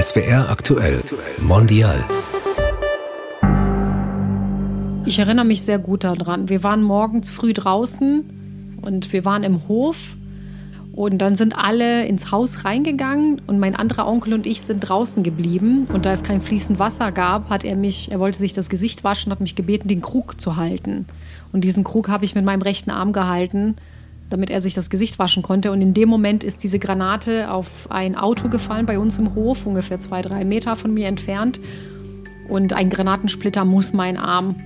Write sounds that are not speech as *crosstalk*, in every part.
SWR aktuell Mondial. Ich erinnere mich sehr gut daran. Wir waren morgens früh draußen und wir waren im Hof. Und dann sind alle ins Haus reingegangen und mein anderer Onkel und ich sind draußen geblieben. Und da es kein fließend Wasser gab, hat er mich, er wollte sich das Gesicht waschen, hat mich gebeten, den Krug zu halten. Und diesen Krug habe ich mit meinem rechten Arm gehalten damit er sich das Gesicht waschen konnte. Und in dem Moment ist diese Granate auf ein Auto gefallen bei uns im Hof, ungefähr zwei, drei Meter von mir entfernt. Und ein Granatensplitter muss meinen Arm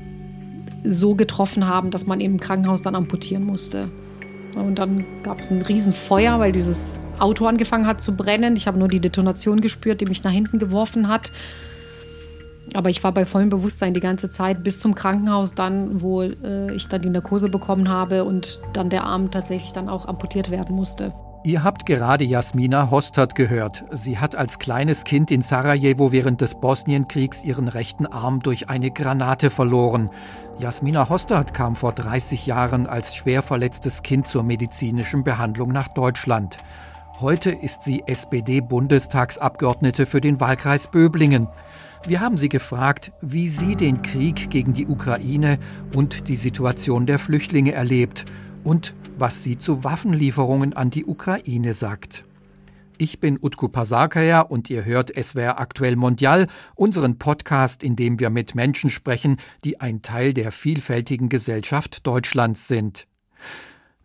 so getroffen haben, dass man ihn im Krankenhaus dann amputieren musste. Und dann gab es ein Riesenfeuer, weil dieses Auto angefangen hat zu brennen. Ich habe nur die Detonation gespürt, die mich nach hinten geworfen hat. Aber ich war bei vollem Bewusstsein die ganze Zeit bis zum Krankenhaus dann, wo äh, ich dann die Narkose bekommen habe und dann der Arm tatsächlich dann auch amputiert werden musste. Ihr habt gerade Jasmina Hostert gehört. Sie hat als kleines Kind in Sarajevo während des Bosnienkriegs ihren rechten Arm durch eine Granate verloren. Jasmina Hostert kam vor 30 Jahren als schwer verletztes Kind zur medizinischen Behandlung nach Deutschland. Heute ist sie SPD-Bundestagsabgeordnete für den Wahlkreis Böblingen. Wir haben sie gefragt, wie sie den Krieg gegen die Ukraine und die Situation der Flüchtlinge erlebt und was sie zu Waffenlieferungen an die Ukraine sagt. Ich bin Utku Pasarkaya und ihr hört SWR Aktuell Mondial, unseren Podcast, in dem wir mit Menschen sprechen, die ein Teil der vielfältigen Gesellschaft Deutschlands sind.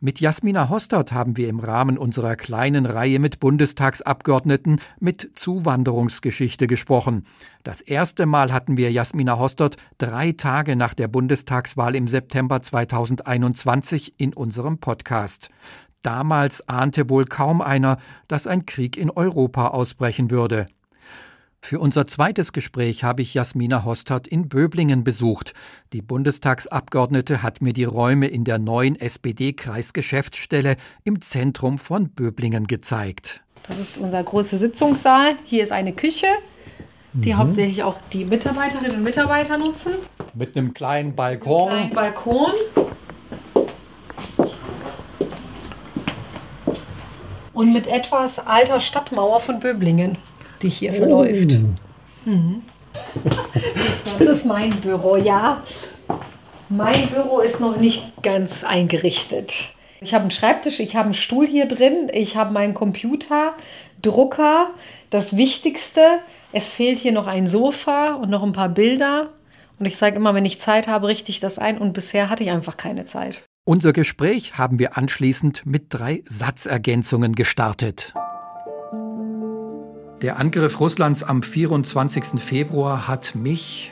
Mit Jasmina Hostert haben wir im Rahmen unserer kleinen Reihe mit Bundestagsabgeordneten mit Zuwanderungsgeschichte gesprochen. Das erste Mal hatten wir Jasmina Hostert drei Tage nach der Bundestagswahl im September 2021 in unserem Podcast. Damals ahnte wohl kaum einer, dass ein Krieg in Europa ausbrechen würde. Für unser zweites Gespräch habe ich Jasmina Hostert in Böblingen besucht. Die Bundestagsabgeordnete hat mir die Räume in der neuen SPD-Kreisgeschäftsstelle im Zentrum von Böblingen gezeigt. Das ist unser großer Sitzungssaal. Hier ist eine Küche, die mhm. hauptsächlich auch die Mitarbeiterinnen und Mitarbeiter nutzen. Mit einem kleinen Balkon. Mit einem kleinen Balkon. Und mit etwas alter Stadtmauer von Böblingen die hier oh. verläuft. Mhm. Das ist mein Büro, ja. Mein Büro ist noch nicht ganz eingerichtet. Ich habe einen Schreibtisch, ich habe einen Stuhl hier drin, ich habe meinen Computer, Drucker. Das Wichtigste, es fehlt hier noch ein Sofa und noch ein paar Bilder. Und ich sage immer, wenn ich Zeit habe, richte ich das ein. Und bisher hatte ich einfach keine Zeit. Unser Gespräch haben wir anschließend mit drei Satzergänzungen gestartet. Der Angriff Russlands am 24. Februar hat mich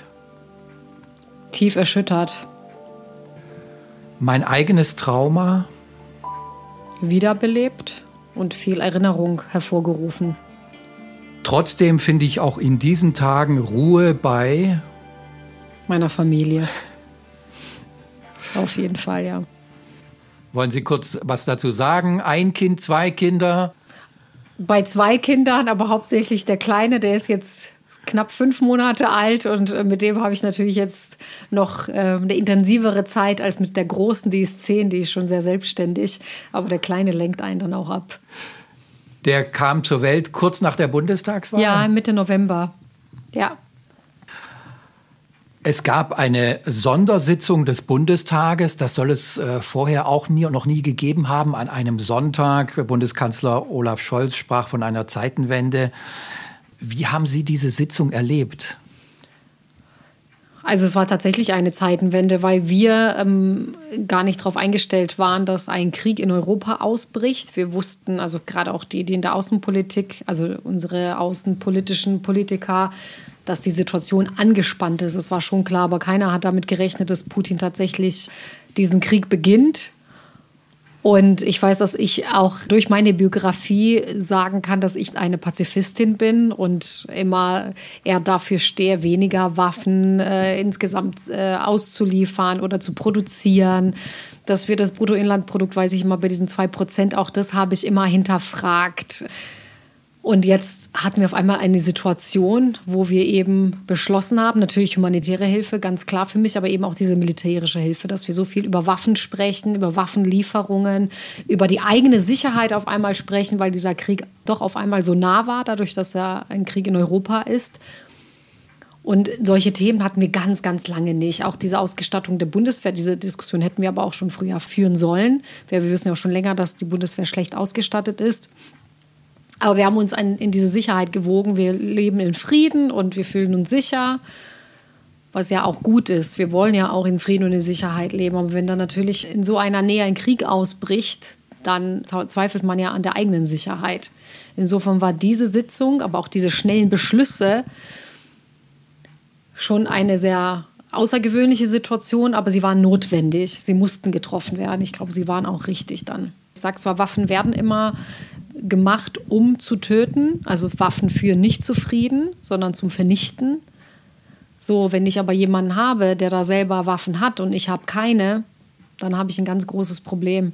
tief erschüttert. Mein eigenes Trauma wiederbelebt und viel Erinnerung hervorgerufen. Trotzdem finde ich auch in diesen Tagen Ruhe bei meiner Familie. Auf jeden Fall, ja. Wollen Sie kurz was dazu sagen? Ein Kind, zwei Kinder? Bei zwei Kindern, aber hauptsächlich der Kleine, der ist jetzt knapp fünf Monate alt und äh, mit dem habe ich natürlich jetzt noch äh, eine intensivere Zeit als mit der Großen, die ist zehn, die ist schon sehr selbstständig, aber der Kleine lenkt einen dann auch ab. Der kam zur Welt kurz nach der Bundestagswahl? Ja, Mitte November. Ja. Es gab eine Sondersitzung des Bundestages, das soll es äh, vorher auch nie, noch nie gegeben haben, an einem Sonntag. Bundeskanzler Olaf Scholz sprach von einer Zeitenwende. Wie haben Sie diese Sitzung erlebt? Also es war tatsächlich eine Zeitenwende, weil wir ähm, gar nicht darauf eingestellt waren, dass ein Krieg in Europa ausbricht. Wir wussten, also gerade auch die, die in der Außenpolitik, also unsere außenpolitischen Politiker, dass die Situation angespannt ist. Es war schon klar, aber keiner hat damit gerechnet, dass Putin tatsächlich diesen Krieg beginnt. Und ich weiß, dass ich auch durch meine Biografie sagen kann, dass ich eine Pazifistin bin und immer eher dafür stehe, weniger Waffen äh, insgesamt äh, auszuliefern oder zu produzieren. Dass wir das Bruttoinlandprodukt, weiß ich immer, bei diesen zwei Prozent, auch das habe ich immer hinterfragt. Und jetzt hatten wir auf einmal eine Situation, wo wir eben beschlossen haben, natürlich humanitäre Hilfe, ganz klar für mich, aber eben auch diese militärische Hilfe, dass wir so viel über Waffen sprechen, über Waffenlieferungen, über die eigene Sicherheit auf einmal sprechen, weil dieser Krieg doch auf einmal so nah war, dadurch, dass er ein Krieg in Europa ist. Und solche Themen hatten wir ganz, ganz lange nicht. Auch diese Ausgestattung der Bundeswehr, diese Diskussion hätten wir aber auch schon früher führen sollen. Wir wissen ja auch schon länger, dass die Bundeswehr schlecht ausgestattet ist. Aber wir haben uns an, in diese Sicherheit gewogen. Wir leben in Frieden und wir fühlen uns sicher, was ja auch gut ist. Wir wollen ja auch in Frieden und in Sicherheit leben. Aber wenn dann natürlich in so einer Nähe ein Krieg ausbricht, dann zweifelt man ja an der eigenen Sicherheit. Insofern war diese Sitzung, aber auch diese schnellen Beschlüsse schon eine sehr außergewöhnliche Situation, aber sie waren notwendig. Sie mussten getroffen werden. Ich glaube, sie waren auch richtig dann. Ich sage zwar, Waffen werden immer gemacht, um zu töten, also Waffen für nicht zufrieden, sondern zum Vernichten. So, wenn ich aber jemanden habe, der da selber Waffen hat und ich habe keine, dann habe ich ein ganz großes Problem.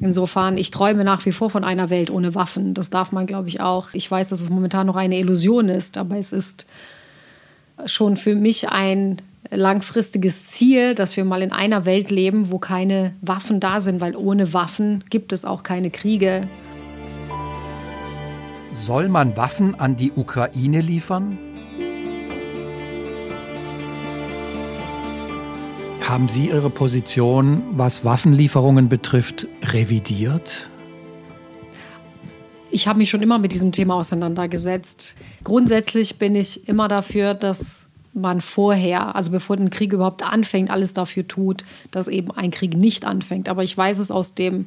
Insofern, ich träume nach wie vor von einer Welt ohne Waffen. Das darf man, glaube ich, auch. Ich weiß, dass es momentan noch eine Illusion ist, aber es ist schon für mich ein langfristiges Ziel, dass wir mal in einer Welt leben, wo keine Waffen da sind, weil ohne Waffen gibt es auch keine Kriege. Soll man Waffen an die Ukraine liefern? Haben Sie Ihre Position, was Waffenlieferungen betrifft, revidiert? Ich habe mich schon immer mit diesem Thema auseinandergesetzt. Grundsätzlich bin ich immer dafür, dass man vorher, also bevor ein Krieg überhaupt anfängt, alles dafür tut, dass eben ein Krieg nicht anfängt. Aber ich weiß es aus dem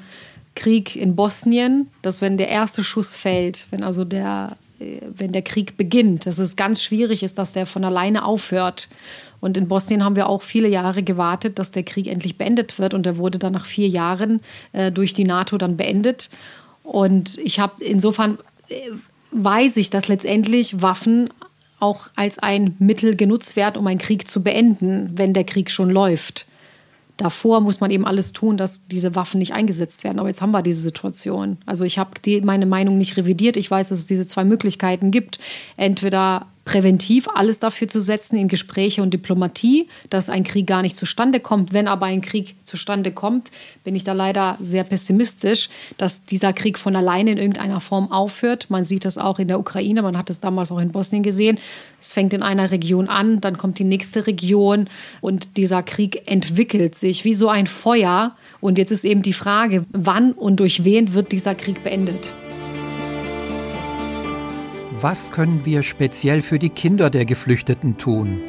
Krieg in Bosnien, dass wenn der erste Schuss fällt, wenn also der, äh, wenn der Krieg beginnt, dass es ganz schwierig ist, dass der von alleine aufhört. Und in Bosnien haben wir auch viele Jahre gewartet, dass der Krieg endlich beendet wird. Und der wurde dann nach vier Jahren äh, durch die NATO dann beendet. Und ich habe insofern äh, weiß ich, dass letztendlich Waffen auch als ein Mittel genutzt werden, um einen Krieg zu beenden, wenn der Krieg schon läuft davor muss man eben alles tun, dass diese Waffen nicht eingesetzt werden. Aber jetzt haben wir diese Situation. Also ich habe meine Meinung nicht revidiert. Ich weiß, dass es diese zwei Möglichkeiten gibt. Entweder präventiv alles dafür zu setzen in Gespräche und Diplomatie, dass ein Krieg gar nicht zustande kommt. Wenn aber ein Krieg zustande kommt, bin ich da leider sehr pessimistisch, dass dieser Krieg von alleine in irgendeiner Form aufhört. Man sieht das auch in der Ukraine, man hat es damals auch in Bosnien gesehen. Es fängt in einer Region an, dann kommt die nächste Region und dieser Krieg entwickelt sich wie so ein Feuer. Und jetzt ist eben die Frage, wann und durch wen wird dieser Krieg beendet? Was können wir speziell für die Kinder der Geflüchteten tun?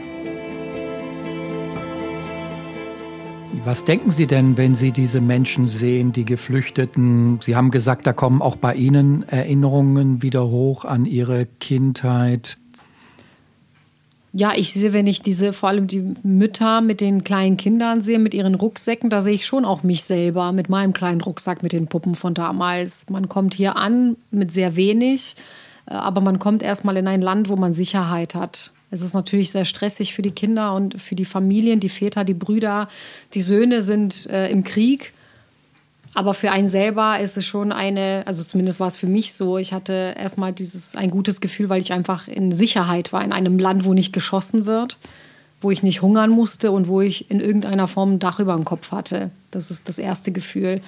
Was denken Sie denn, wenn Sie diese Menschen sehen, die Geflüchteten? Sie haben gesagt, da kommen auch bei Ihnen Erinnerungen wieder hoch an Ihre Kindheit. Ja, ich sehe, wenn ich diese, vor allem die Mütter mit den kleinen Kindern sehe, mit ihren Rucksäcken, da sehe ich schon auch mich selber mit meinem kleinen Rucksack mit den Puppen von damals. Man kommt hier an mit sehr wenig aber man kommt erstmal in ein Land, wo man Sicherheit hat. Es ist natürlich sehr stressig für die Kinder und für die Familien, die Väter, die Brüder, die Söhne sind äh, im Krieg. Aber für einen selber ist es schon eine, also zumindest war es für mich so, ich hatte erstmal dieses ein gutes Gefühl, weil ich einfach in Sicherheit war, in einem Land, wo nicht geschossen wird, wo ich nicht hungern musste und wo ich in irgendeiner Form ein Dach über dem Kopf hatte. Das ist das erste Gefühl.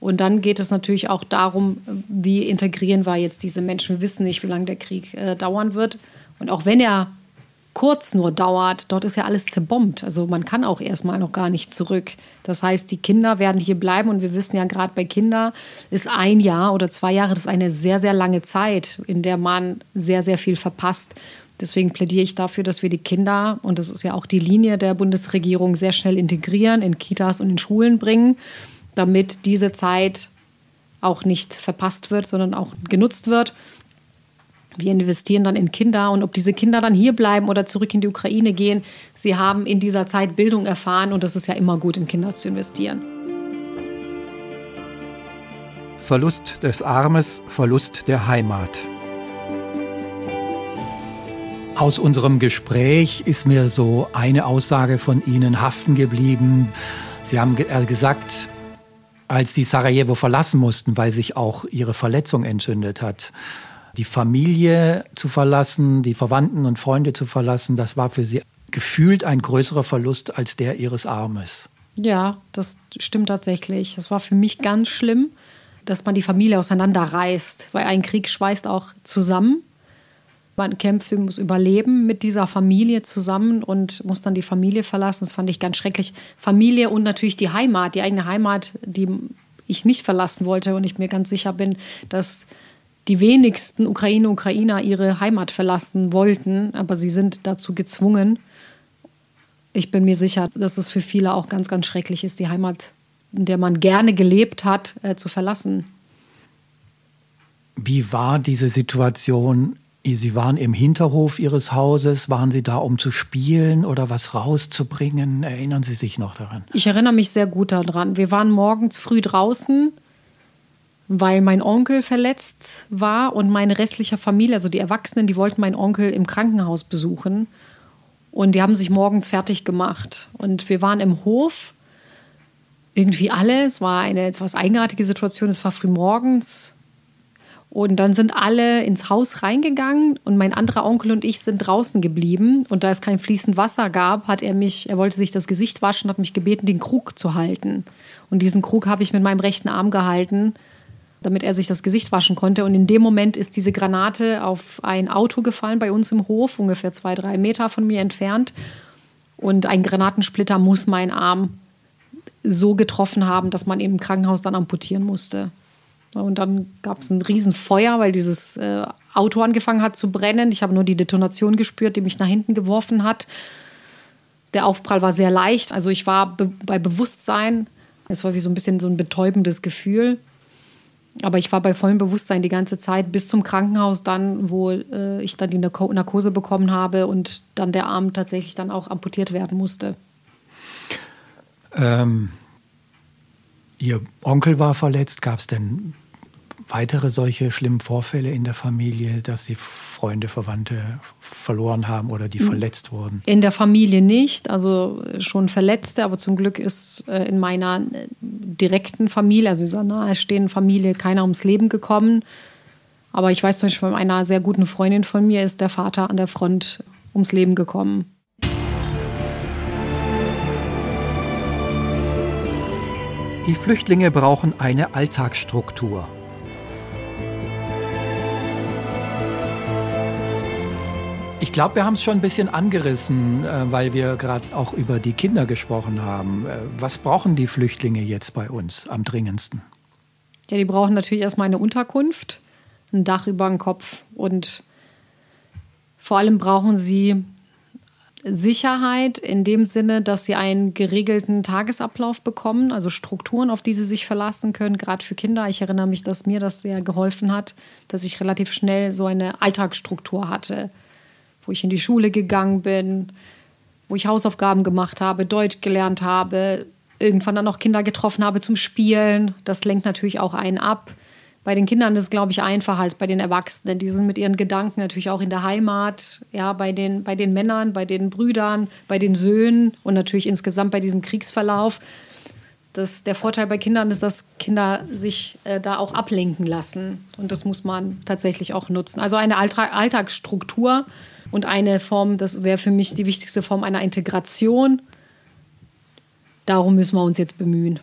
Und dann geht es natürlich auch darum, wie integrieren wir jetzt diese Menschen. Wir wissen nicht, wie lange der Krieg äh, dauern wird. Und auch wenn er kurz nur dauert, dort ist ja alles zerbombt. Also man kann auch erstmal noch gar nicht zurück. Das heißt, die Kinder werden hier bleiben und wir wissen ja gerade bei Kindern ist ein Jahr oder zwei Jahre, das ist eine sehr, sehr lange Zeit, in der man sehr, sehr viel verpasst. Deswegen plädiere ich dafür, dass wir die Kinder, und das ist ja auch die Linie der Bundesregierung, sehr schnell integrieren, in Kitas und in Schulen bringen damit diese Zeit auch nicht verpasst wird, sondern auch genutzt wird. Wir investieren dann in Kinder und ob diese Kinder dann hier bleiben oder zurück in die Ukraine gehen, sie haben in dieser Zeit Bildung erfahren und das ist ja immer gut, in Kinder zu investieren. Verlust des Armes, Verlust der Heimat. Aus unserem Gespräch ist mir so eine Aussage von Ihnen haften geblieben. Sie haben äh, gesagt, als die Sarajevo verlassen mussten, weil sich auch ihre Verletzung entzündet hat, Die Familie zu verlassen, die Verwandten und Freunde zu verlassen, das war für sie gefühlt ein größerer Verlust als der ihres Armes. Ja, das stimmt tatsächlich. Das war für mich ganz schlimm, dass man die Familie auseinanderreißt, weil ein Krieg schweißt auch zusammen. Man kämpft, muss überleben mit dieser Familie zusammen und muss dann die Familie verlassen. Das fand ich ganz schrecklich. Familie und natürlich die Heimat, die eigene Heimat, die ich nicht verlassen wollte und ich mir ganz sicher bin, dass die wenigsten Ukraine und Ukrainer ihre Heimat verlassen wollten, aber sie sind dazu gezwungen. Ich bin mir sicher, dass es für viele auch ganz, ganz schrecklich ist, die Heimat, in der man gerne gelebt hat, äh, zu verlassen. Wie war diese Situation Sie waren im Hinterhof Ihres Hauses. Waren Sie da, um zu spielen oder was rauszubringen? Erinnern Sie sich noch daran? Ich erinnere mich sehr gut daran. Wir waren morgens früh draußen, weil mein Onkel verletzt war und meine restliche Familie, also die Erwachsenen, die wollten meinen Onkel im Krankenhaus besuchen. Und die haben sich morgens fertig gemacht. Und wir waren im Hof, irgendwie alle. Es war eine etwas eigenartige Situation. Es war früh morgens. Und dann sind alle ins Haus reingegangen und mein anderer Onkel und ich sind draußen geblieben. Und da es kein fließend Wasser gab, hat er mich, er wollte sich das Gesicht waschen, hat mich gebeten, den Krug zu halten. Und diesen Krug habe ich mit meinem rechten Arm gehalten, damit er sich das Gesicht waschen konnte. Und in dem Moment ist diese Granate auf ein Auto gefallen bei uns im Hof, ungefähr zwei, drei Meter von mir entfernt. Und ein Granatensplitter muss meinen Arm so getroffen haben, dass man im Krankenhaus dann amputieren musste. Und dann gab es ein Riesenfeuer, weil dieses äh, Auto angefangen hat zu brennen. Ich habe nur die Detonation gespürt, die mich nach hinten geworfen hat. Der Aufprall war sehr leicht. Also ich war be bei Bewusstsein. Es war wie so ein bisschen so ein betäubendes Gefühl. Aber ich war bei vollem Bewusstsein die ganze Zeit bis zum Krankenhaus dann, wo äh, ich dann die Narkose bekommen habe und dann der Arm tatsächlich dann auch amputiert werden musste. Ähm, Ihr Onkel war verletzt. Gab es denn weitere solche schlimmen Vorfälle in der Familie, dass Sie Freunde, Verwandte verloren haben oder die verletzt wurden? In der Familie nicht, also schon Verletzte, aber zum Glück ist äh, in meiner äh, direkten Familie, also dieser nahestehenden Familie, keiner ums Leben gekommen. Aber ich weiß zum Beispiel, bei einer sehr guten Freundin von mir ist der Vater an der Front ums Leben gekommen. Die Flüchtlinge brauchen eine Alltagsstruktur. Ich glaube, wir haben es schon ein bisschen angerissen, äh, weil wir gerade auch über die Kinder gesprochen haben. Äh, was brauchen die Flüchtlinge jetzt bei uns am dringendsten? Ja, die brauchen natürlich erstmal eine Unterkunft, ein Dach über dem Kopf und vor allem brauchen sie Sicherheit in dem Sinne, dass sie einen geregelten Tagesablauf bekommen, also Strukturen, auf die sie sich verlassen können, gerade für Kinder. Ich erinnere mich, dass mir das sehr geholfen hat, dass ich relativ schnell so eine Alltagsstruktur hatte, wo ich in die Schule gegangen bin, wo ich Hausaufgaben gemacht habe, Deutsch gelernt habe, irgendwann dann noch Kinder getroffen habe zum Spielen. Das lenkt natürlich auch einen ab. Bei den Kindern ist es, glaube ich, einfacher als bei den Erwachsenen. Die sind mit ihren Gedanken natürlich auch in der Heimat, ja, bei den, bei den Männern, bei den Brüdern, bei den Söhnen und natürlich insgesamt bei diesem Kriegsverlauf. Das, der Vorteil bei Kindern ist, dass Kinder sich äh, da auch ablenken lassen. Und das muss man tatsächlich auch nutzen. Also eine Alltag Alltagsstruktur und eine Form, das wäre für mich die wichtigste Form einer Integration. Darum müssen wir uns jetzt bemühen.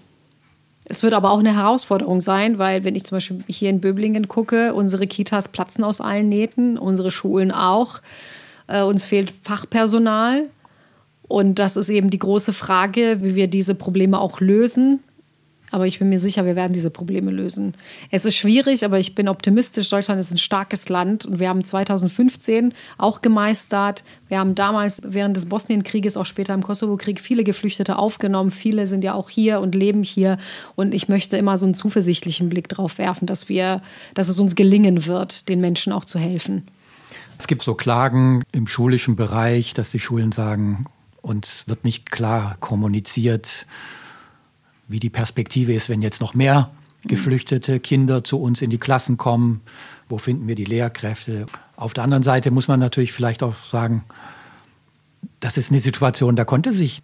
Es wird aber auch eine Herausforderung sein, weil wenn ich zum Beispiel hier in Böblingen gucke, unsere Kitas platzen aus allen Nähten, unsere Schulen auch. Äh, uns fehlt Fachpersonal. Und das ist eben die große Frage, wie wir diese Probleme auch lösen. Aber ich bin mir sicher, wir werden diese Probleme lösen. Es ist schwierig, aber ich bin optimistisch. Deutschland ist ein starkes Land und wir haben 2015 auch gemeistert. Wir haben damals während des Bosnienkrieges, auch später im Kosovo-Krieg, viele Geflüchtete aufgenommen. Viele sind ja auch hier und leben hier. Und ich möchte immer so einen zuversichtlichen Blick darauf werfen, dass, wir, dass es uns gelingen wird, den Menschen auch zu helfen. Es gibt so Klagen im schulischen Bereich, dass die Schulen sagen, uns wird nicht klar kommuniziert wie die Perspektive ist, wenn jetzt noch mehr geflüchtete Kinder zu uns in die Klassen kommen. Wo finden wir die Lehrkräfte? Auf der anderen Seite muss man natürlich vielleicht auch sagen, das ist eine Situation, da konnte sich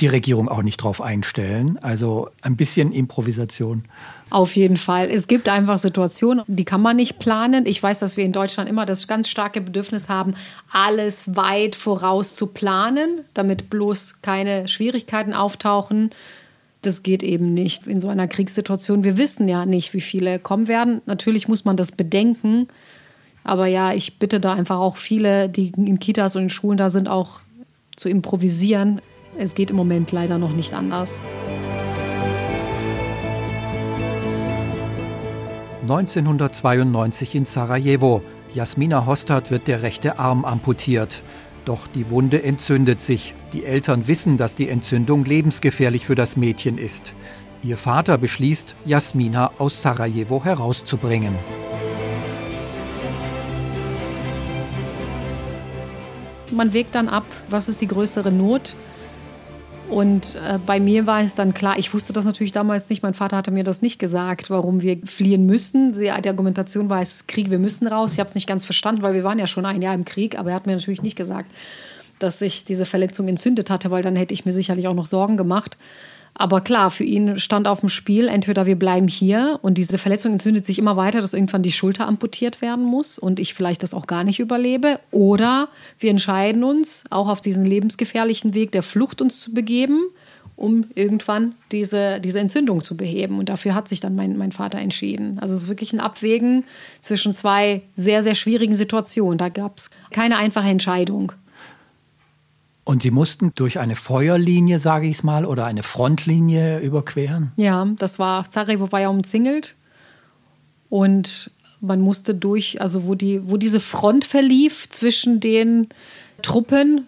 die Regierung auch nicht drauf einstellen. Also ein bisschen Improvisation. Auf jeden Fall. Es gibt einfach Situationen, die kann man nicht planen. Ich weiß, dass wir in Deutschland immer das ganz starke Bedürfnis haben, alles weit voraus zu planen, damit bloß keine Schwierigkeiten auftauchen. Das geht eben nicht in so einer Kriegssituation. Wir wissen ja nicht, wie viele kommen werden. Natürlich muss man das bedenken. Aber ja, ich bitte da einfach auch viele, die in Kitas und in Schulen da sind, auch zu improvisieren. Es geht im Moment leider noch nicht anders. 1992 in Sarajevo. Jasmina Hostad wird der rechte Arm amputiert. Doch die Wunde entzündet sich. Die Eltern wissen, dass die Entzündung lebensgefährlich für das Mädchen ist. Ihr Vater beschließt, Jasmina aus Sarajevo herauszubringen. Man wägt dann ab, was ist die größere Not. Und äh, bei mir war es dann klar, ich wusste das natürlich damals nicht. Mein Vater hatte mir das nicht gesagt, warum wir fliehen müssen. Die Argumentation war, es ist Krieg, wir müssen raus. Ich habe es nicht ganz verstanden, weil wir waren ja schon ein Jahr im Krieg. Aber er hat mir natürlich nicht gesagt, dass sich diese Verletzung entzündet hatte, weil dann hätte ich mir sicherlich auch noch Sorgen gemacht. Aber klar, für ihn stand auf dem Spiel, entweder wir bleiben hier und diese Verletzung entzündet sich immer weiter, dass irgendwann die Schulter amputiert werden muss und ich vielleicht das auch gar nicht überlebe. Oder wir entscheiden uns, auch auf diesen lebensgefährlichen Weg der Flucht uns zu begeben, um irgendwann diese, diese Entzündung zu beheben. Und dafür hat sich dann mein, mein Vater entschieden. Also es ist wirklich ein Abwägen zwischen zwei sehr, sehr schwierigen Situationen. Da gab es keine einfache Entscheidung. Und Sie mussten durch eine Feuerlinie, sage ich es mal, oder eine Frontlinie überqueren? Ja, das war, Sarajevo war ja umzingelt. Und man musste durch, also wo, die, wo diese Front verlief zwischen den Truppen,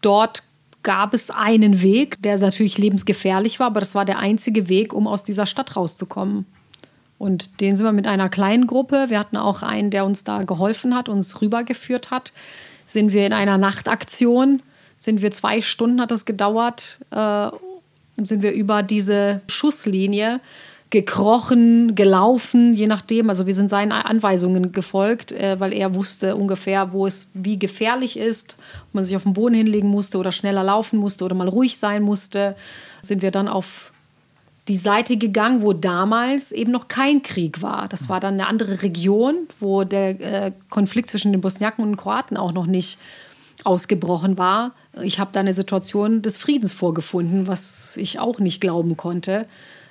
dort gab es einen Weg, der natürlich lebensgefährlich war, aber das war der einzige Weg, um aus dieser Stadt rauszukommen. Und den sind wir mit einer kleinen Gruppe, wir hatten auch einen, der uns da geholfen hat, uns rübergeführt hat, sind wir in einer Nachtaktion sind wir zwei Stunden, hat das gedauert, äh, sind wir über diese Schusslinie gekrochen, gelaufen, je nachdem. Also wir sind seinen Anweisungen gefolgt, äh, weil er wusste ungefähr, wo es wie gefährlich ist, ob man sich auf den Boden hinlegen musste oder schneller laufen musste oder mal ruhig sein musste. Sind wir dann auf die Seite gegangen, wo damals eben noch kein Krieg war. Das war dann eine andere Region, wo der äh, Konflikt zwischen den Bosniaken und den Kroaten auch noch nicht ausgebrochen war. Ich habe da eine Situation des Friedens vorgefunden, was ich auch nicht glauben konnte.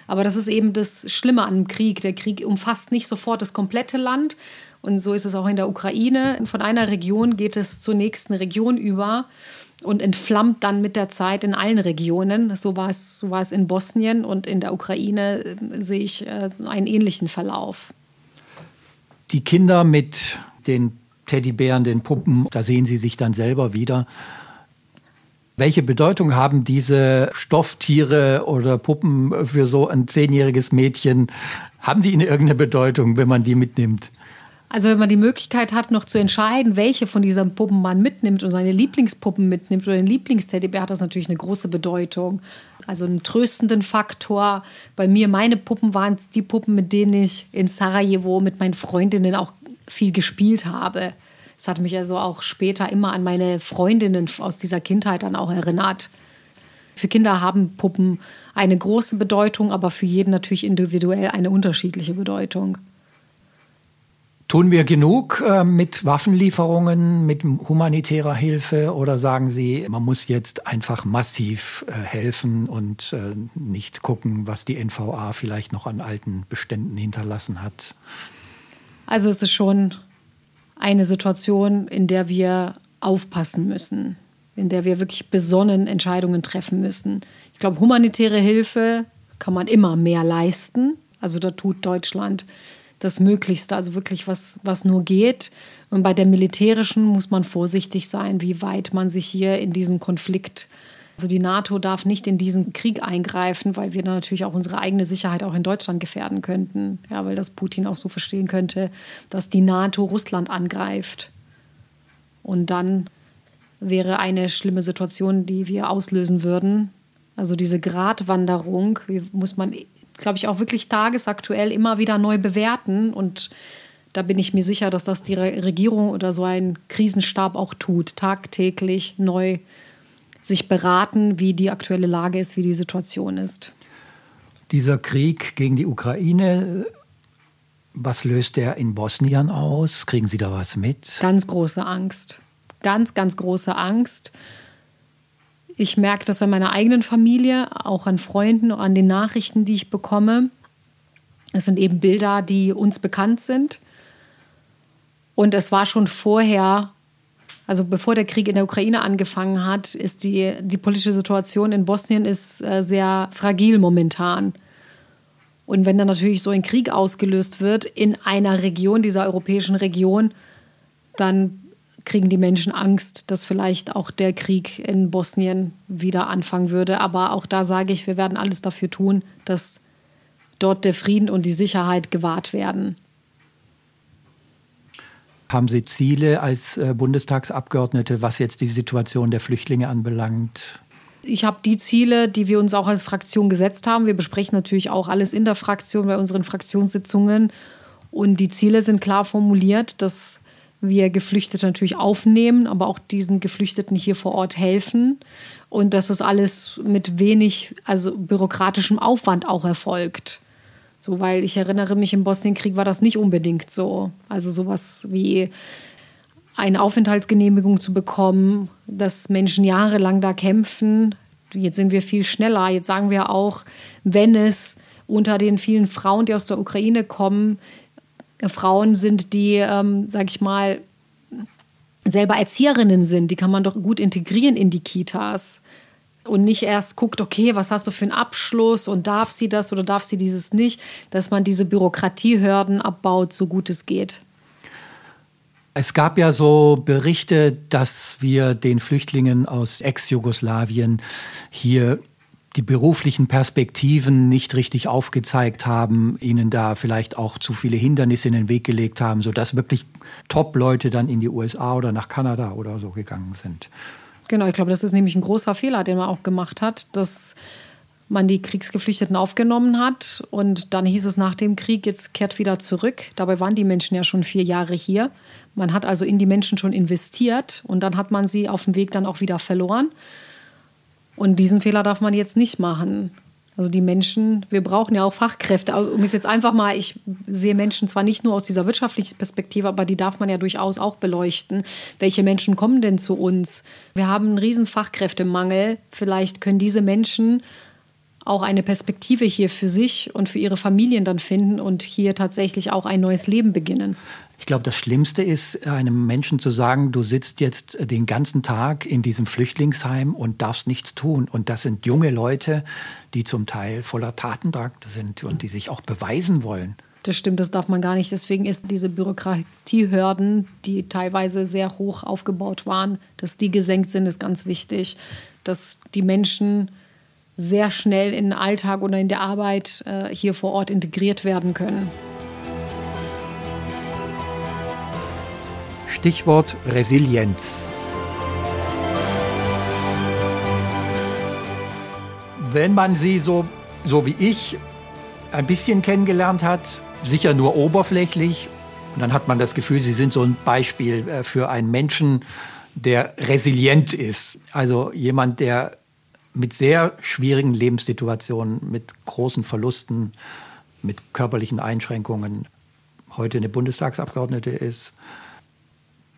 Aber das ist eben das Schlimme an dem Krieg. Der Krieg umfasst nicht sofort das komplette Land. Und so ist es auch in der Ukraine. Von einer Region geht es zur nächsten Region über und entflammt dann mit der Zeit in allen Regionen. So war es, so war es in Bosnien und in der Ukraine äh, sehe ich äh, einen ähnlichen Verlauf. Die Kinder mit den Teddybären, den Puppen, da sehen Sie sich dann selber wieder. Welche Bedeutung haben diese Stofftiere oder Puppen für so ein zehnjähriges Mädchen? Haben die irgendeine Bedeutung, wenn man die mitnimmt? Also wenn man die Möglichkeit hat, noch zu entscheiden, welche von diesen Puppen man mitnimmt und seine Lieblingspuppen mitnimmt oder den Lieblingsteddybär, hat das natürlich eine große Bedeutung. Also einen tröstenden Faktor. Bei mir, meine Puppen waren die Puppen, mit denen ich in Sarajevo mit meinen Freundinnen auch viel gespielt habe. Es hat mich also auch später immer an meine Freundinnen aus dieser Kindheit dann auch erinnert. Für Kinder haben Puppen eine große Bedeutung, aber für jeden natürlich individuell eine unterschiedliche Bedeutung. Tun wir genug äh, mit Waffenlieferungen, mit humanitärer Hilfe oder sagen Sie, man muss jetzt einfach massiv äh, helfen und äh, nicht gucken, was die NVA vielleicht noch an alten Beständen hinterlassen hat? Also es ist schon eine Situation, in der wir aufpassen müssen, in der wir wirklich besonnen Entscheidungen treffen müssen. Ich glaube, humanitäre Hilfe kann man immer mehr leisten. Also da tut Deutschland das Möglichste, also wirklich was, was nur geht. Und bei der militärischen muss man vorsichtig sein, wie weit man sich hier in diesen Konflikt also die NATO darf nicht in diesen Krieg eingreifen, weil wir dann natürlich auch unsere eigene Sicherheit auch in Deutschland gefährden könnten. Ja, weil das Putin auch so verstehen könnte, dass die NATO Russland angreift. Und dann wäre eine schlimme Situation, die wir auslösen würden. Also diese Gratwanderung muss man, glaube ich, auch wirklich tagesaktuell immer wieder neu bewerten. Und da bin ich mir sicher, dass das die Regierung oder so ein Krisenstab auch tut, tagtäglich neu sich beraten, wie die aktuelle Lage ist, wie die Situation ist. Dieser Krieg gegen die Ukraine, was löst der in Bosnien aus? Kriegen Sie da was mit? Ganz große Angst. Ganz, ganz große Angst. Ich merke das an meiner eigenen Familie, auch an Freunden, an den Nachrichten, die ich bekomme. Es sind eben Bilder, die uns bekannt sind. Und es war schon vorher, also bevor der Krieg in der Ukraine angefangen hat, ist die, die politische Situation in Bosnien ist äh, sehr fragil momentan. Und wenn dann natürlich so ein Krieg ausgelöst wird in einer Region, dieser europäischen Region, dann kriegen die Menschen Angst, dass vielleicht auch der Krieg in Bosnien wieder anfangen würde. Aber auch da sage ich, wir werden alles dafür tun, dass dort der Frieden und die Sicherheit gewahrt werden. Haben Sie Ziele als äh, Bundestagsabgeordnete, was jetzt die Situation der Flüchtlinge anbelangt? Ich habe die Ziele, die wir uns auch als Fraktion gesetzt haben. Wir besprechen natürlich auch alles in der Fraktion bei unseren Fraktionssitzungen. Und die Ziele sind klar formuliert, dass wir Geflüchtete natürlich aufnehmen, aber auch diesen Geflüchteten hier vor Ort helfen und dass das alles mit wenig, also bürokratischem Aufwand auch erfolgt. So, weil ich erinnere mich, im Bosnienkrieg war das nicht unbedingt so. Also sowas wie eine Aufenthaltsgenehmigung zu bekommen, dass Menschen jahrelang da kämpfen. Jetzt sind wir viel schneller. Jetzt sagen wir auch, wenn es unter den vielen Frauen, die aus der Ukraine kommen, Frauen sind, die, ähm, sag ich mal, selber Erzieherinnen sind, die kann man doch gut integrieren in die Kitas und nicht erst guckt, okay, was hast du für einen Abschluss und darf sie das oder darf sie dieses nicht, dass man diese Bürokratiehürden abbaut, so gut es geht. Es gab ja so Berichte, dass wir den Flüchtlingen aus Ex-Jugoslawien hier die beruflichen Perspektiven nicht richtig aufgezeigt haben, ihnen da vielleicht auch zu viele Hindernisse in den Weg gelegt haben, sodass wirklich Top-Leute dann in die USA oder nach Kanada oder so gegangen sind. Genau, ich glaube, das ist nämlich ein großer Fehler, den man auch gemacht hat, dass man die Kriegsgeflüchteten aufgenommen hat und dann hieß es nach dem Krieg, jetzt kehrt wieder zurück. Dabei waren die Menschen ja schon vier Jahre hier. Man hat also in die Menschen schon investiert und dann hat man sie auf dem Weg dann auch wieder verloren. Und diesen Fehler darf man jetzt nicht machen. Also die Menschen, wir brauchen ja auch Fachkräfte. Um es jetzt einfach mal, ich sehe Menschen zwar nicht nur aus dieser wirtschaftlichen Perspektive, aber die darf man ja durchaus auch beleuchten. Welche Menschen kommen denn zu uns? Wir haben einen riesen Fachkräftemangel. Vielleicht können diese Menschen auch eine Perspektive hier für sich und für ihre Familien dann finden und hier tatsächlich auch ein neues Leben beginnen. Ich glaube, das Schlimmste ist, einem Menschen zu sagen, du sitzt jetzt den ganzen Tag in diesem Flüchtlingsheim und darfst nichts tun. Und das sind junge Leute, die zum Teil voller Tatendrang sind und die sich auch beweisen wollen. Das stimmt, das darf man gar nicht. Deswegen ist diese Bürokratiehürden, die teilweise sehr hoch aufgebaut waren, dass die gesenkt sind, ist ganz wichtig. Dass die Menschen sehr schnell in den Alltag oder in der Arbeit äh, hier vor Ort integriert werden können. Stichwort Resilienz. Wenn man sie so, so wie ich ein bisschen kennengelernt hat, sicher nur oberflächlich, dann hat man das Gefühl, sie sind so ein Beispiel äh, für einen Menschen, der resilient ist. Also jemand, der mit sehr schwierigen Lebenssituationen, mit großen Verlusten, mit körperlichen Einschränkungen heute eine Bundestagsabgeordnete ist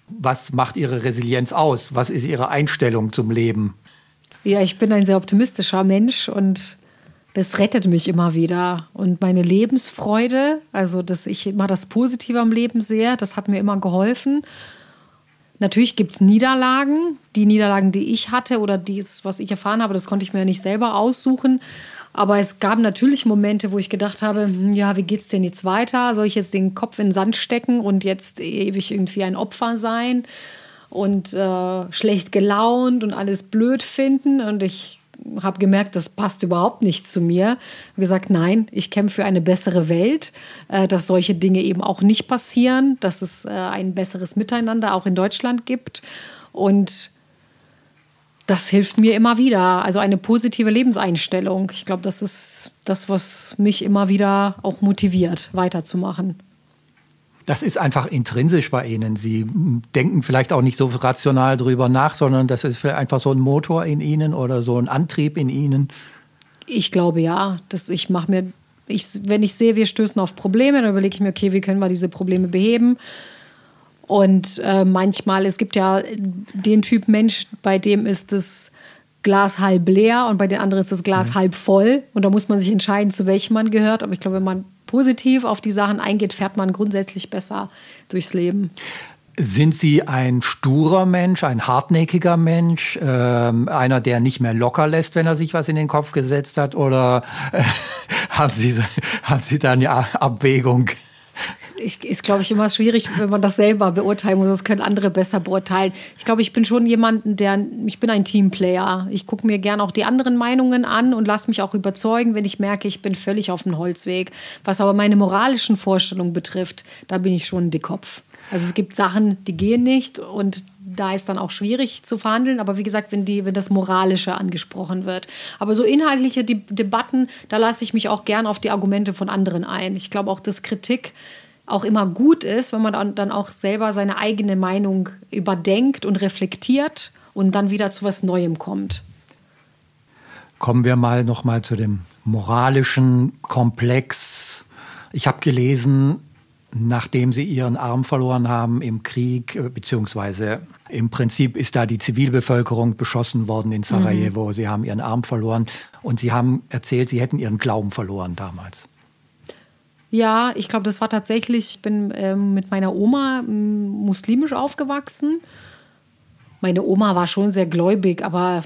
was macht Ihre Resilienz aus? Was ist Ihre Einstellung zum Leben? Ja, ich bin ein sehr optimistischer Mensch und das rettet mich immer wieder. Und meine Lebensfreude, also dass ich immer das Positive am Leben sehe, das hat mir immer geholfen. Natürlich gibt es Niederlagen. Die Niederlagen, die ich hatte oder das, was ich erfahren habe, das konnte ich mir ja nicht selber aussuchen. Aber es gab natürlich Momente, wo ich gedacht habe, hm, ja, wie geht's denn jetzt weiter? Soll ich jetzt den Kopf in den Sand stecken und jetzt ewig irgendwie ein Opfer sein und äh, schlecht gelaunt und alles blöd finden? Und ich habe gemerkt, das passt überhaupt nicht zu mir. Habe gesagt, nein, ich kämpfe für eine bessere Welt, äh, dass solche Dinge eben auch nicht passieren, dass es äh, ein besseres Miteinander auch in Deutschland gibt und das hilft mir immer wieder. Also eine positive Lebenseinstellung. Ich glaube, das ist das, was mich immer wieder auch motiviert, weiterzumachen. Das ist einfach intrinsisch bei Ihnen. Sie denken vielleicht auch nicht so rational drüber nach, sondern das ist vielleicht einfach so ein Motor in Ihnen oder so ein Antrieb in Ihnen. Ich glaube ja, dass ich mache mir, ich, wenn ich sehe, wir stößen auf Probleme, dann überlege ich mir, okay, wie können wir diese Probleme beheben? Und äh, manchmal, es gibt ja den Typ Mensch, bei dem ist das Glas halb leer und bei den anderen ist das Glas mhm. halb voll. Und da muss man sich entscheiden, zu welchem man gehört. Aber ich glaube, wenn man positiv auf die Sachen eingeht, fährt man grundsätzlich besser durchs Leben. Sind Sie ein sturer Mensch, ein hartnäckiger Mensch, äh, einer, der nicht mehr locker lässt, wenn er sich was in den Kopf gesetzt hat? Oder äh, *laughs* haben, Sie, haben Sie da eine Abwägung? Ich, ist, glaube ich, immer schwierig, wenn man das selber beurteilen muss. Das können andere besser beurteilen. Ich glaube, ich bin schon jemand, der, ich bin ein Teamplayer. Ich gucke mir gerne auch die anderen Meinungen an und lasse mich auch überzeugen, wenn ich merke, ich bin völlig auf dem Holzweg. Was aber meine moralischen Vorstellungen betrifft, da bin ich schon ein Dickkopf. Also es gibt Sachen, die gehen nicht und da ist dann auch schwierig zu verhandeln. Aber wie gesagt, wenn, die, wenn das Moralische angesprochen wird. Aber so inhaltliche De Debatten, da lasse ich mich auch gern auf die Argumente von anderen ein. Ich glaube auch, dass Kritik auch immer gut ist, wenn man dann auch selber seine eigene Meinung überdenkt und reflektiert und dann wieder zu was Neuem kommt. Kommen wir mal noch mal zu dem moralischen Komplex. Ich habe gelesen, nachdem sie ihren Arm verloren haben im Krieg, äh, beziehungsweise im Prinzip ist da die Zivilbevölkerung beschossen worden in Sarajevo. Mhm. Sie haben ihren Arm verloren und sie haben erzählt, sie hätten ihren Glauben verloren damals. Ja, ich glaube, das war tatsächlich, ich bin ähm, mit meiner Oma ähm, muslimisch aufgewachsen. Meine Oma war schon sehr gläubig, aber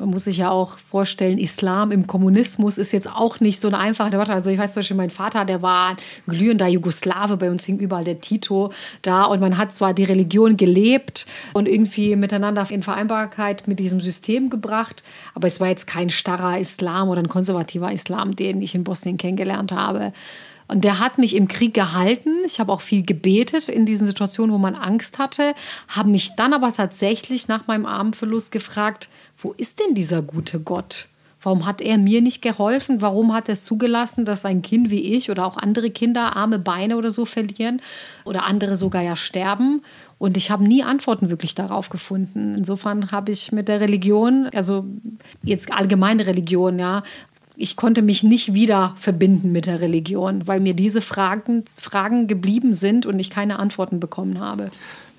man muss sich ja auch vorstellen, Islam im Kommunismus ist jetzt auch nicht so eine einfache Debatte. Also ich weiß zum Beispiel, mein Vater, der war ein glühender Jugoslawe, bei uns hing überall der Tito da und man hat zwar die Religion gelebt und irgendwie miteinander in Vereinbarkeit mit diesem System gebracht, aber es war jetzt kein starrer Islam oder ein konservativer Islam, den ich in Bosnien kennengelernt habe. Und der hat mich im Krieg gehalten. Ich habe auch viel gebetet in diesen Situationen, wo man Angst hatte, habe mich dann aber tatsächlich nach meinem Armverlust gefragt, wo ist denn dieser gute Gott? Warum hat er mir nicht geholfen? Warum hat er es zugelassen, dass ein Kind wie ich oder auch andere Kinder arme Beine oder so verlieren oder andere sogar ja sterben? Und ich habe nie Antworten wirklich darauf gefunden. Insofern habe ich mit der Religion, also jetzt allgemeine Religion, ja, ich konnte mich nicht wieder verbinden mit der Religion, weil mir diese Fragen, Fragen geblieben sind und ich keine Antworten bekommen habe.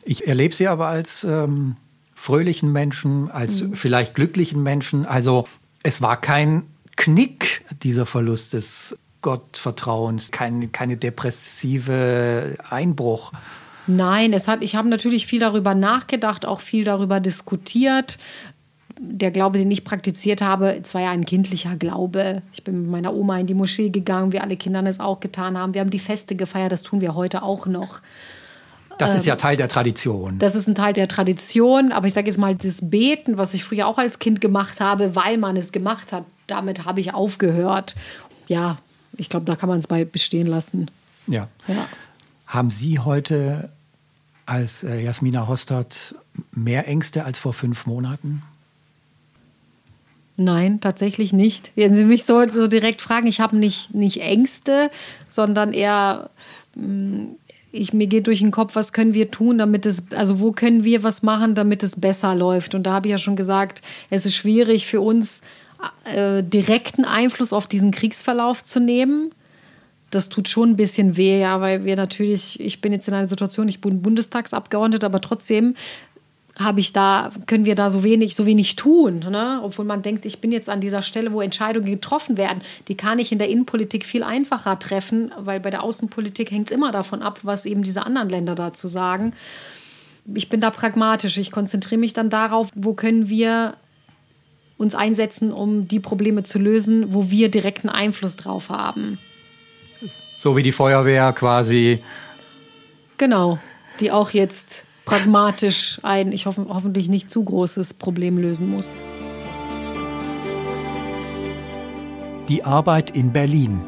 Ich erlebe sie aber als ähm, fröhlichen Menschen, als mhm. vielleicht glücklichen Menschen. Also es war kein Knick, dieser Verlust des Gottvertrauens, kein, keine depressive Einbruch. Nein, es hat, ich habe natürlich viel darüber nachgedacht, auch viel darüber diskutiert der Glaube, den ich praktiziert habe, es war ja ein kindlicher Glaube. Ich bin mit meiner Oma in die Moschee gegangen, wir alle Kinder es auch getan haben. Wir haben die Feste gefeiert, das tun wir heute auch noch. Das ist ja ähm, Teil der Tradition. Das ist ein Teil der Tradition, aber ich sage jetzt mal, das Beten, was ich früher auch als Kind gemacht habe, weil man es gemacht hat, damit habe ich aufgehört. Ja, ich glaube, da kann man es bei bestehen lassen. Ja. ja. Haben Sie heute als äh, Jasmina Hostert mehr Ängste als vor fünf Monaten? Nein, tatsächlich nicht. Wenn Sie mich so, so direkt fragen, ich habe nicht, nicht Ängste, sondern eher, mm, ich, mir geht durch den Kopf, was können wir tun, damit es, also wo können wir was machen, damit es besser läuft. Und da habe ich ja schon gesagt, es ist schwierig für uns, äh, direkten Einfluss auf diesen Kriegsverlauf zu nehmen. Das tut schon ein bisschen weh, ja, weil wir natürlich, ich bin jetzt in einer Situation, ich bin Bundestagsabgeordnete, aber trotzdem habe ich da, können wir da so wenig, so wenig tun, ne? obwohl man denkt, ich bin jetzt an dieser Stelle, wo Entscheidungen getroffen werden. Die kann ich in der Innenpolitik viel einfacher treffen, weil bei der Außenpolitik hängt es immer davon ab, was eben diese anderen Länder dazu sagen. Ich bin da pragmatisch. Ich konzentriere mich dann darauf, wo können wir uns einsetzen, um die Probleme zu lösen, wo wir direkten Einfluss drauf haben. So wie die Feuerwehr quasi. Genau, die auch jetzt pragmatisch ein, ich hoffe, hoffentlich nicht zu großes Problem lösen muss. Die Arbeit in Berlin.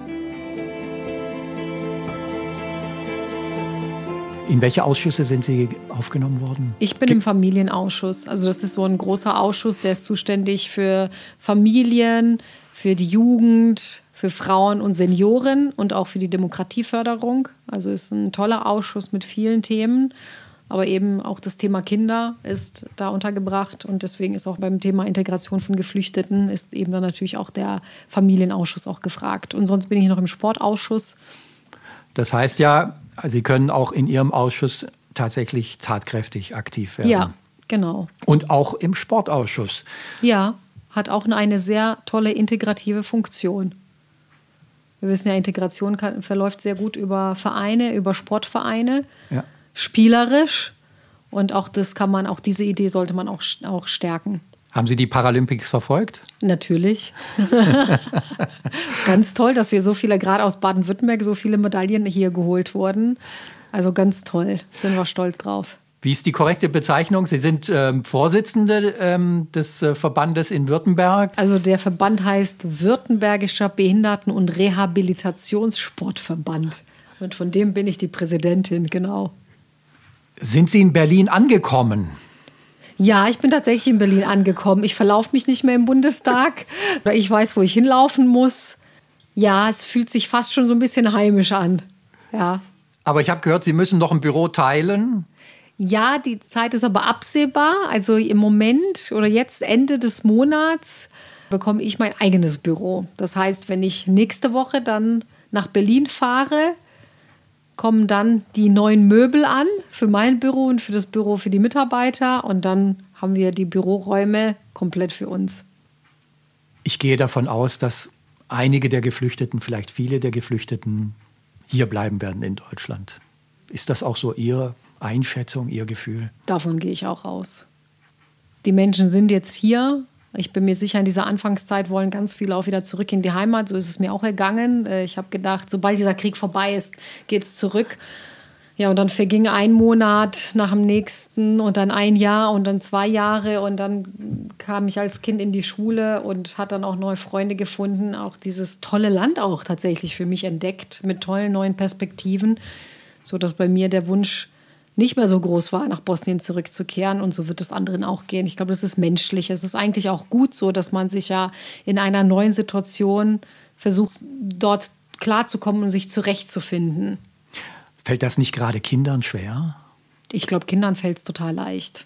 In welche Ausschüsse sind Sie aufgenommen worden? Ich bin im Familienausschuss. Also das ist so ein großer Ausschuss, der ist zuständig für Familien, für die Jugend, für Frauen und Senioren und auch für die Demokratieförderung. Also ist ein toller Ausschuss mit vielen Themen. Aber eben auch das Thema Kinder ist da untergebracht. Und deswegen ist auch beim Thema Integration von Geflüchteten ist eben dann natürlich auch der Familienausschuss auch gefragt. Und sonst bin ich noch im Sportausschuss. Das heißt ja, Sie können auch in Ihrem Ausschuss tatsächlich tatkräftig aktiv werden. Ja, genau. Und auch im Sportausschuss. Ja, hat auch eine sehr tolle integrative Funktion. Wir wissen ja, Integration kann, verläuft sehr gut über Vereine, über Sportvereine, ja. Spielerisch. Und auch das kann man, auch diese Idee sollte man auch, auch stärken. Haben Sie die Paralympics verfolgt? Natürlich. *laughs* ganz toll, dass wir so viele, gerade aus Baden-Württemberg, so viele Medaillen hier geholt wurden. Also ganz toll, sind wir stolz drauf. Wie ist die korrekte Bezeichnung? Sie sind ähm, Vorsitzende ähm, des äh, Verbandes in Württemberg. Also der Verband heißt Württembergischer Behinderten- und Rehabilitationssportverband. Und von dem bin ich die Präsidentin, genau. Sind Sie in Berlin angekommen? Ja, ich bin tatsächlich in Berlin angekommen. Ich verlaufe mich nicht mehr im Bundestag. *laughs* Ich weiß, wo ich hinlaufen muss. Ja, es fühlt sich fast schon so ein bisschen heimisch an. Ja. Aber ich habe gehört, Sie müssen noch ein Büro teilen. Ja, die Zeit ist aber absehbar. Also im Moment oder jetzt Ende des Monats bekomme ich mein eigenes Büro. Das heißt, wenn ich nächste Woche dann nach Berlin fahre, kommen dann die neuen Möbel an für mein Büro und für das Büro für die Mitarbeiter und dann haben wir die Büroräume komplett für uns. Ich gehe davon aus, dass einige der Geflüchteten, vielleicht viele der Geflüchteten hier bleiben werden in Deutschland. Ist das auch so Ihre Einschätzung, Ihr Gefühl? Davon gehe ich auch aus. Die Menschen sind jetzt hier. Ich bin mir sicher, in dieser Anfangszeit wollen ganz viele auch wieder zurück in die Heimat. So ist es mir auch ergangen. Äh, ich habe gedacht, sobald dieser Krieg vorbei ist, geht es zurück. Ja, und dann verging ein Monat nach dem nächsten und dann ein Jahr und dann zwei Jahre und dann kam ich als Kind in die Schule und hat dann auch neue Freunde gefunden, auch dieses tolle Land auch tatsächlich für mich entdeckt mit tollen neuen Perspektiven, so dass bei mir der Wunsch nicht mehr so groß war, nach Bosnien zurückzukehren. Und so wird es anderen auch gehen. Ich glaube, das ist menschlich. Es ist eigentlich auch gut so, dass man sich ja in einer neuen Situation versucht, dort klarzukommen und sich zurechtzufinden. Fällt das nicht gerade Kindern schwer? Ich glaube, Kindern fällt es total leicht.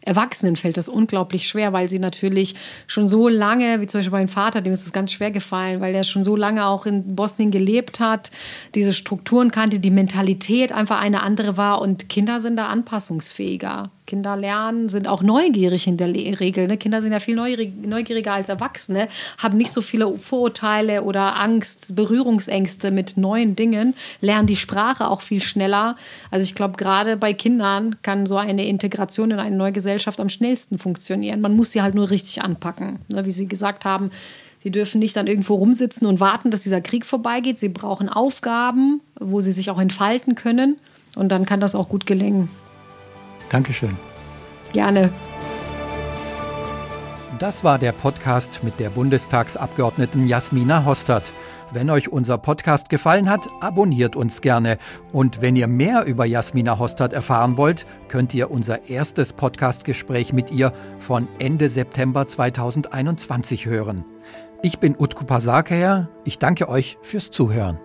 Erwachsenen fällt das unglaublich schwer, weil sie natürlich schon so lange, wie zum Beispiel mein Vater, dem ist das ganz schwer gefallen, weil er schon so lange auch in Bosnien gelebt hat, diese Strukturen kannte, die Mentalität einfach eine andere war und Kinder sind da anpassungsfähiger. Kinder lernen, sind auch neugierig in der Regel. Ne? Kinder sind ja viel neugieriger als Erwachsene, haben nicht so viele Vorurteile oder Angst, Berührungsängste mit neuen Dingen, lernen die Sprache auch viel schneller. Also ich glaube, gerade bei Kindern kann so eine Integration in eine neue Gesellschaft am schnellsten funktionieren. Man muss sie halt nur richtig anpacken. Ne? Wie Sie gesagt haben, Sie dürfen nicht dann irgendwo rumsitzen und warten, dass dieser Krieg vorbeigeht. Sie brauchen Aufgaben, wo sie sich auch entfalten können. Und dann kann das auch gut gelingen. Dankeschön. Gerne. Das war der Podcast mit der Bundestagsabgeordneten Jasmina Hostert. Wenn euch unser Podcast gefallen hat, abonniert uns gerne. Und wenn ihr mehr über Jasmina Hostert erfahren wollt, könnt ihr unser erstes Podcastgespräch mit ihr von Ende September 2021 hören. Ich bin Utku Pasakaya. Ich danke euch fürs Zuhören.